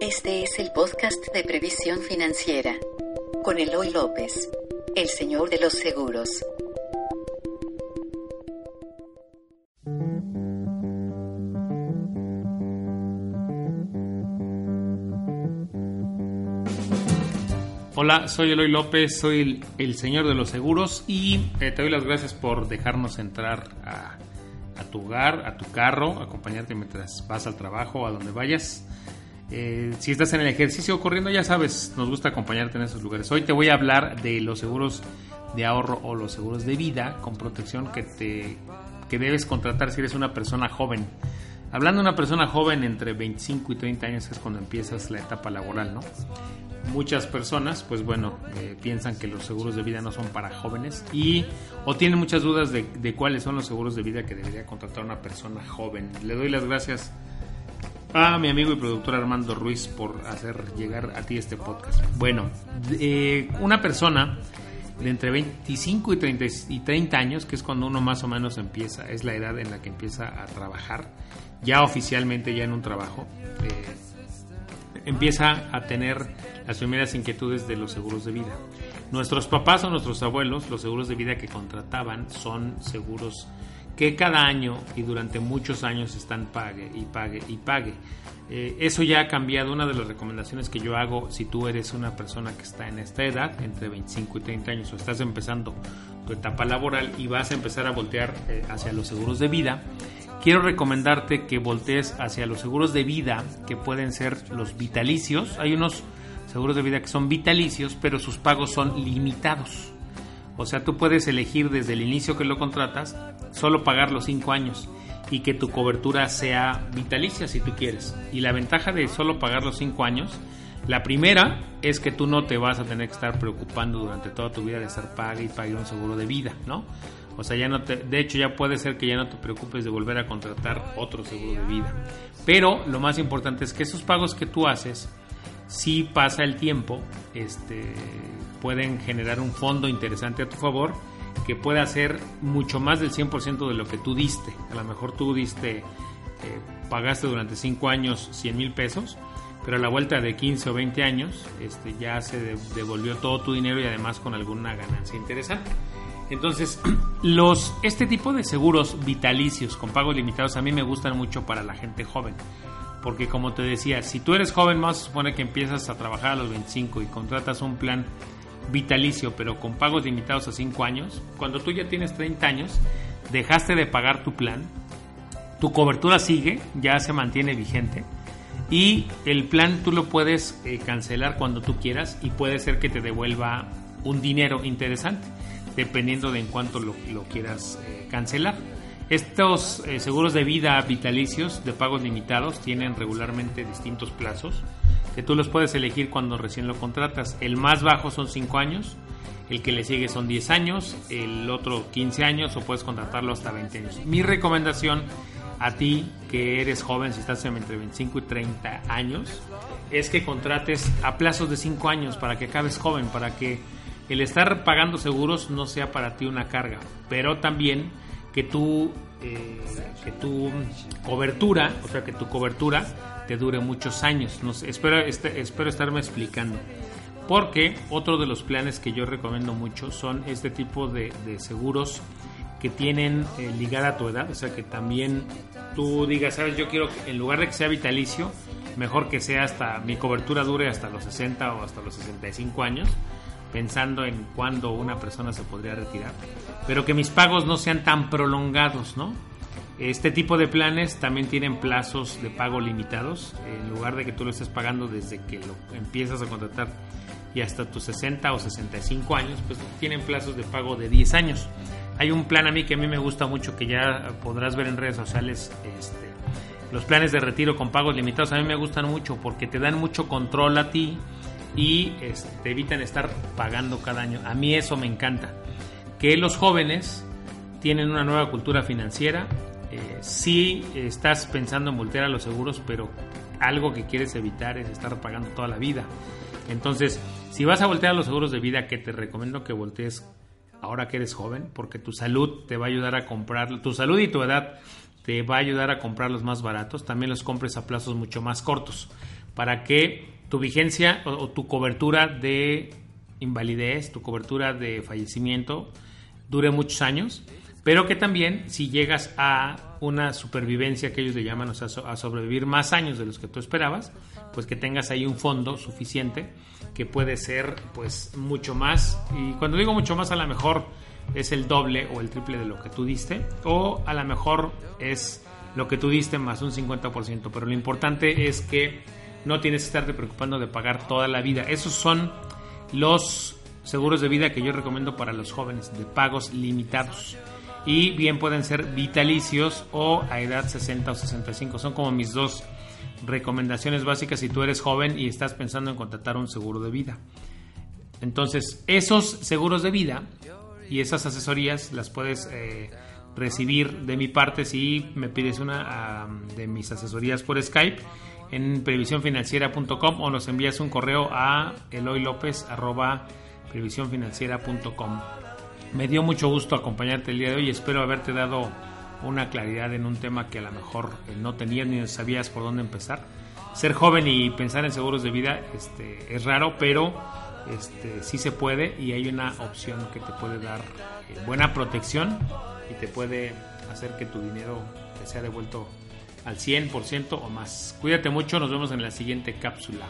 Este es el podcast de previsión financiera con Eloy López, el señor de los seguros. Hola, soy Eloy López, soy el, señor de los seguros y eh, te doy las gracias por dejarnos entrar a, tu hogar, a tu carro, acompañarte mientras vas al trabajo a donde vayas. Eh, si estás en el ejercicio corriendo, ya sabes, nos gusta acompañarte en esos lugares. Hoy te voy a hablar de los seguros de ahorro o los seguros de vida con protección que, te, que debes contratar si eres una persona joven. Hablando de una persona joven entre 25 y 30 años es cuando empiezas la etapa laboral, ¿no? muchas personas, pues bueno, eh, piensan que los seguros de vida no son para jóvenes y o tienen muchas dudas de, cuáles son los seguros de vida que debería contratar una persona joven. Le doy las gracias mi amigo y productor Armando Ruiz por hacer llegar a ti este podcast. Bueno, eh, una persona de entre 25 y 30, y 30 años, que es cuando uno más o menos empieza, es la edad en la que empieza a trabajar, ya oficialmente, ya en un trabajo. Eh, empieza a tener las primeras inquietudes de los seguros de vida. Nuestros papás o nuestros abuelos, los seguros de vida que contrataban son seguros que cada año y durante muchos años están pague y pague y pague. Eh, eso ya ha cambiado. Una de las recomendaciones que yo hago si tú eres una persona que está en esta edad, entre 25 y 30 años, o estás empezando tu etapa laboral y vas a empezar a voltear eh, hacia los seguros de vida, quiero recomendarte que voltees hacia los seguros de vida que pueden ser los vitalicios. Hay unos seguros de vida que son vitalicios, pero sus pagos son limitados. O sea, tú puedes elegir desde el inicio que lo contratas, solo pagar los 5 años y que tu cobertura sea vitalicia si tú quieres. Y la ventaja de solo pagar los 5 años, la primera es que tú no te vas a tener que estar preocupando durante toda tu vida de estar paga y pagar un seguro de vida, ¿no? O sea, ya no te, de hecho ya puede ser que ya no te preocupes de volver a contratar otro seguro de vida. Pero lo más importante es que esos pagos que tú haces, si pasa el tiempo, este, pueden generar un fondo interesante a tu favor que puede hacer mucho más del 100% de lo que tú diste. A lo mejor tú diste, eh, pagaste durante 5 años 100 mil pesos, pero a la vuelta de 15 o 20 años este, ya se devolvió todo tu dinero y además con alguna ganancia interesante. Entonces, los, este tipo de seguros vitalicios con pagos limitados a mí me gustan mucho para la gente joven. Porque como te decía, si tú eres joven, más supone que empiezas a trabajar a los 25 y contratas un plan vitalicio, pero con pagos limitados a 5 años, cuando tú ya tienes 30 años, dejaste de pagar tu plan, tu cobertura sigue, ya se mantiene vigente y el plan tú lo puedes eh, cancelar cuando tú quieras y puede ser que te devuelva un dinero interesante dependiendo de en cuánto lo, quieras eh, cancelar. Estos eh, seguros de vida vitalicios de pagos limitados tienen regularmente distintos plazos que tú los puedes elegir cuando recién lo contratas. El más bajo son 5 años, el que le sigue son 10 años, el otro 15 años o puedes contratarlo hasta 20 años. Mi recomendación a ti que eres joven, si estás entre 25 y 30 años, es que contrates a plazos de 5 años para que acabes joven, para que el estar pagando seguros no sea para ti una carga, pero también que tu, eh, que tu cobertura, o sea, que tu cobertura te dure muchos años. Este, espero estarme explicando. Porque otro de los planes que yo recomiendo mucho son este tipo de, seguros que tienen eh, ligada a tu edad, o sea que también tú digas, sabes, yo quiero, en lugar de que sea vitalicio, mejor que sea hasta mi cobertura dure hasta los 60 o hasta los 65 años, pensando en cuándo una persona se podría retirar, pero que mis pagos no sean tan prolongados, ¿no? Este tipo de planes también tienen plazos de pago limitados, en lugar de que tú lo estés pagando desde que lo empiezas a contratar y hasta tus 60 o 65 años, pues tienen plazos de pago de 10 años. Hay un plan a mí que a mí me gusta mucho que ya podrás ver en redes sociales, este, los planes de retiro con pagos limitados a mí me gustan mucho porque te dan mucho control a ti y este, te evitan estar pagando cada año. A mí eso me encanta. Que los jóvenes tienen una nueva cultura financiera. Eh, si estás pensando en voltear a los seguros, pero algo que quieres evitar es estar pagando toda la vida. Entonces, si vas a voltear a los seguros de vida, que te recomiendo que voltees ahora que eres joven, porque tu salud te va a ayudar a comprar, tu salud y tu edad te va a ayudar a comprar los más baratos, también los compres a plazos mucho más cortos para que tu vigencia o, tu cobertura de invalidez, tu cobertura de fallecimiento dure muchos años, pero que también si llegas a una supervivencia que ellos le llaman, o sea, a sobrevivir más años de los que tú esperabas, pues que tengas ahí un fondo suficiente que puede ser pues mucho más y cuando digo mucho más a lo mejor es el doble o el triple de lo que tú diste o a lo mejor es lo que tú diste más un 50%, pero lo importante es que no tienes que estarte preocupando de pagar toda la vida. Esos son los seguros de vida que yo recomiendo para los jóvenes, de pagos limitados. Y bien pueden ser vitalicios o a edad 60 o 65. Son como mis dos recomendaciones básicas si tú eres joven y estás pensando en contratar un seguro de vida. Entonces, esos seguros de vida y esas asesorías las puedes eh, recibir de mi parte si me pides una de mis asesorías por Skype en previsiónfinanciera.com o nos envías un correo a eloylopez.previsiónfinanciera.com. Me dio mucho gusto acompañarte el día de hoy espero haberte dado una claridad en un tema que a lo mejor eh, no tenías ni sabías por dónde empezar. Ser joven y pensar en seguros de vida este, es raro, pero este, sí se puede y hay una opción que te puede dar eh, buena protección y te puede hacer que tu dinero te sea devuelto al 100% o más. Cuídate mucho, nos vemos en la siguiente cápsula.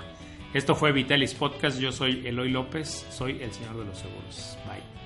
Esto fue Vitalis Podcast, yo soy Eloy López, soy el señor de los seguros. Bye.